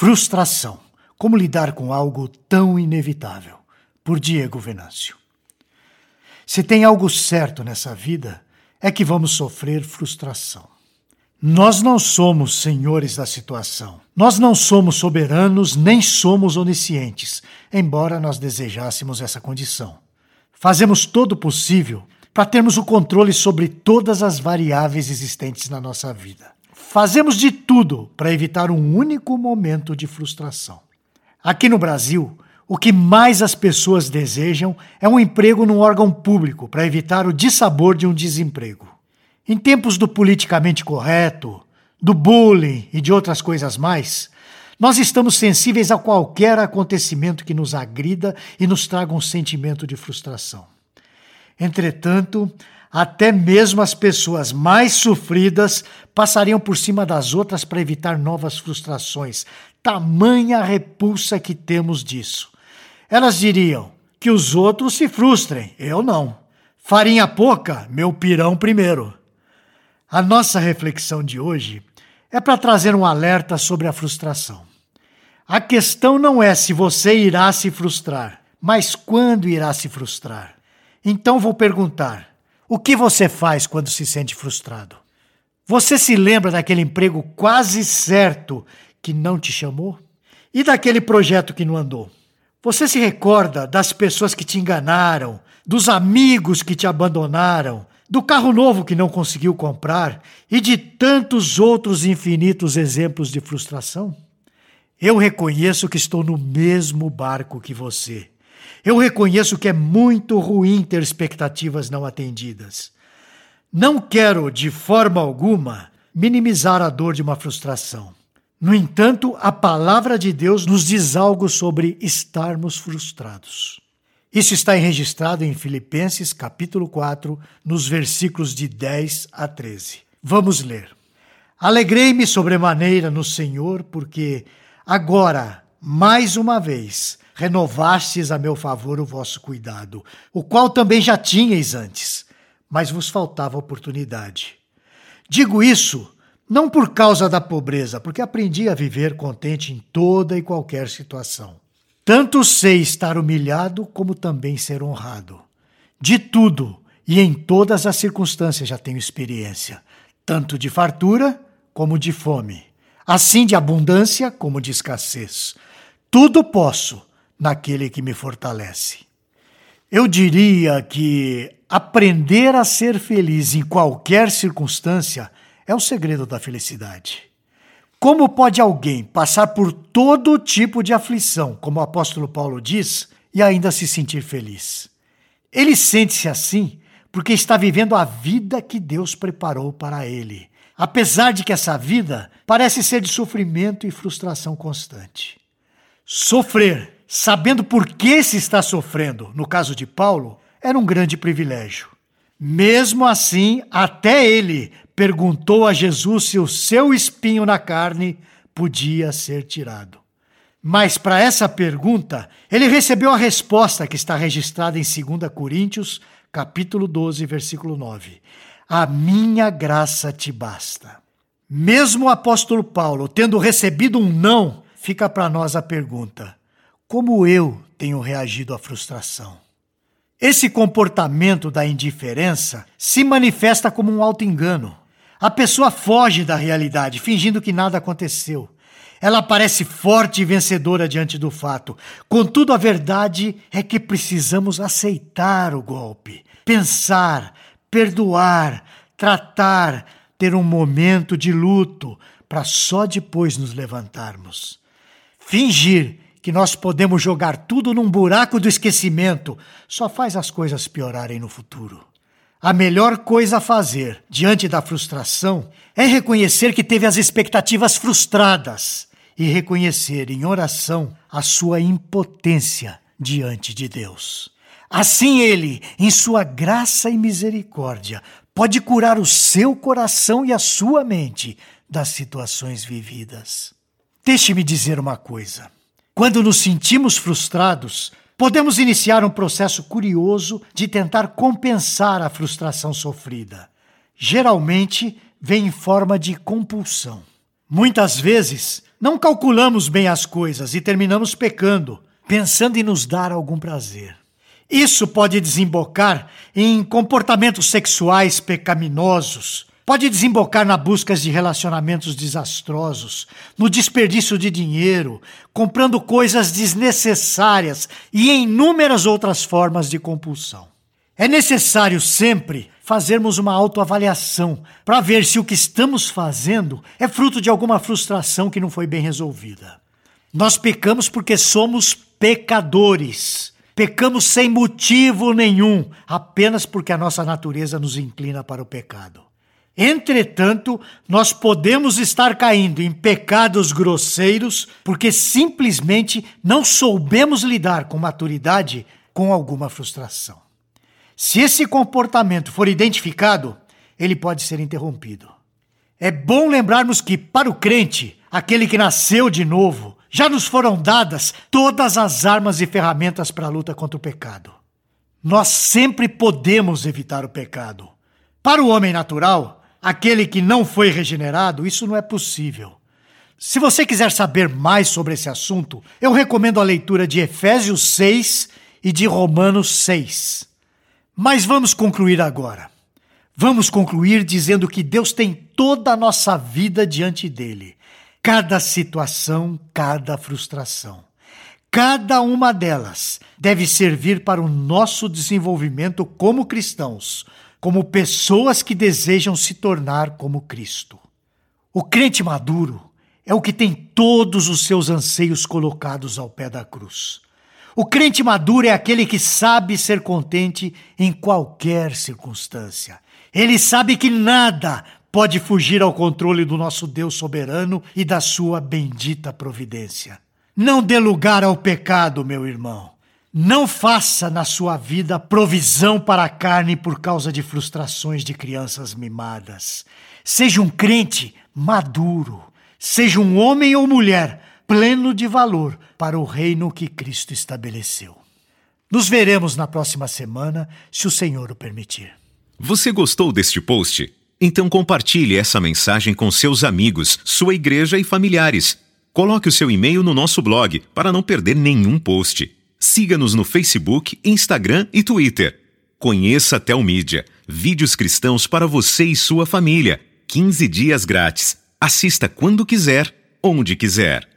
Frustração. Como lidar com algo tão inevitável? Por Diego Venâncio. Se tem algo certo nessa vida, é que vamos sofrer frustração. Nós não somos senhores da situação. Nós não somos soberanos nem somos oniscientes, embora nós desejássemos essa condição. Fazemos todo o possível para termos o controle sobre todas as variáveis existentes na nossa vida. Fazemos de tudo para evitar um único momento de frustração. Aqui no Brasil, o que mais as pessoas desejam é um emprego num órgão público para evitar o dissabor de um desemprego. Em tempos do politicamente correto, do bullying e de outras coisas mais, nós estamos sensíveis a qualquer acontecimento que nos agrida e nos traga um sentimento de frustração. Entretanto, até mesmo as pessoas mais sofridas passariam por cima das outras para evitar novas frustrações. Tamanha repulsa que temos disso. Elas diriam que os outros se frustrem, eu não. Farinha pouca, meu pirão primeiro. A nossa reflexão de hoje é para trazer um alerta sobre a frustração. A questão não é se você irá se frustrar, mas quando irá se frustrar. Então vou perguntar: o que você faz quando se sente frustrado? Você se lembra daquele emprego quase certo que não te chamou? E daquele projeto que não andou? Você se recorda das pessoas que te enganaram, dos amigos que te abandonaram, do carro novo que não conseguiu comprar e de tantos outros infinitos exemplos de frustração? Eu reconheço que estou no mesmo barco que você. Eu reconheço que é muito ruim ter expectativas não atendidas. Não quero, de forma alguma, minimizar a dor de uma frustração. No entanto, a palavra de Deus nos diz algo sobre estarmos frustrados. Isso está registrado em Filipenses capítulo 4, nos versículos de 10 a 13. Vamos ler. Alegrei-me sobremaneira no Senhor, porque agora, mais uma vez, renovastes a meu favor o vosso cuidado, o qual também já tinhais antes, mas vos faltava oportunidade. Digo isso não por causa da pobreza, porque aprendi a viver contente em toda e qualquer situação tanto sei estar humilhado, como também ser honrado. De tudo e em todas as circunstâncias já tenho experiência, tanto de fartura como de fome, assim de abundância como de escassez. Tudo posso naquele que me fortalece. Eu diria que aprender a ser feliz em qualquer circunstância é o segredo da felicidade. Como pode alguém passar por todo tipo de aflição, como o apóstolo Paulo diz, e ainda se sentir feliz? Ele sente-se assim porque está vivendo a vida que Deus preparou para ele, apesar de que essa vida parece ser de sofrimento e frustração constante. Sofrer, sabendo por que se está sofrendo, no caso de Paulo, era um grande privilégio. Mesmo assim, até ele perguntou a Jesus se o seu espinho na carne podia ser tirado. Mas para essa pergunta, ele recebeu a resposta que está registrada em 2 Coríntios, capítulo 12, versículo 9. A minha graça te basta. Mesmo o apóstolo Paulo tendo recebido um não, fica para nós a pergunta: como eu tenho reagido à frustração? Esse comportamento da indiferença se manifesta como um auto-engano. A pessoa foge da realidade, fingindo que nada aconteceu. Ela parece forte e vencedora diante do fato. Contudo, a verdade é que precisamos aceitar o golpe, pensar, perdoar, tratar, ter um momento de luto, para só depois nos levantarmos. Fingir que nós podemos jogar tudo num buraco do esquecimento só faz as coisas piorarem no futuro. A melhor coisa a fazer diante da frustração é reconhecer que teve as expectativas frustradas e reconhecer em oração a sua impotência diante de Deus. Assim, Ele, em sua graça e misericórdia, pode curar o seu coração e a sua mente das situações vividas. Deixe-me dizer uma coisa. Quando nos sentimos frustrados, podemos iniciar um processo curioso de tentar compensar a frustração sofrida. Geralmente vem em forma de compulsão. Muitas vezes Não calculamos bem as coisas e terminamos pecando, pensando em nos dar algum prazer. Isso pode desembocar em comportamentos sexuais pecaminosos, pode desembocar na busca de relacionamentos desastrosos, no desperdício de dinheiro, comprando coisas desnecessárias e em inúmeras outras formas de compulsão. É necessário sempre fazermos uma autoavaliação para ver se o que estamos fazendo é fruto de alguma frustração que não foi bem resolvida. Nós pecamos porque somos pecadores. Pecamos sem motivo nenhum, apenas porque a nossa natureza nos inclina para o pecado. Entretanto, nós podemos estar caindo em pecados grosseiros porque simplesmente não soubemos lidar com maturidade com alguma frustração. Se esse comportamento for identificado, ele pode ser interrompido. É bom lembrarmos que, para o crente, aquele que nasceu de novo, já nos foram dadas todas as armas e ferramentas para a luta contra o pecado. Nós sempre podemos evitar o pecado. Para o homem natural, aquele que não foi regenerado, isso não é possível. Se você quiser saber mais sobre esse assunto, eu recomendo a leitura de Efésios 6 e de Romanos 6. Mas vamos concluir agora. Vamos concluir dizendo que Deus tem toda a nossa vida diante dele cada situação, cada frustração. Cada uma delas deve servir para o nosso desenvolvimento como cristãos, como pessoas que desejam se tornar como Cristo. O crente maduro é o que tem todos os seus anseios colocados ao pé da cruz. O crente maduro é aquele que sabe ser contente em qualquer circunstância. Ele sabe que nada pode fugir ao controle do nosso Deus soberano e da sua bendita providência. Não dê lugar ao pecado, meu irmão. Não faça na sua vida provisão para a carne por causa de frustrações de crianças mimadas. Seja um crente maduro. Seja um homem ou mulher pleno de valor para o reino que Cristo estabeleceu. Nos veremos na próxima semana, se o Senhor o permitir. Você gostou deste post? Então compartilhe essa mensagem com seus amigos, sua igreja e familiares. Coloque o seu e-mail no nosso blog para não perder nenhum post. Siga-nos no Facebook, Instagram e Twitter. Conheça a Telmídia, vídeos cristãos para você e sua família. 15 dias grátis. Assista quando quiser, onde quiser.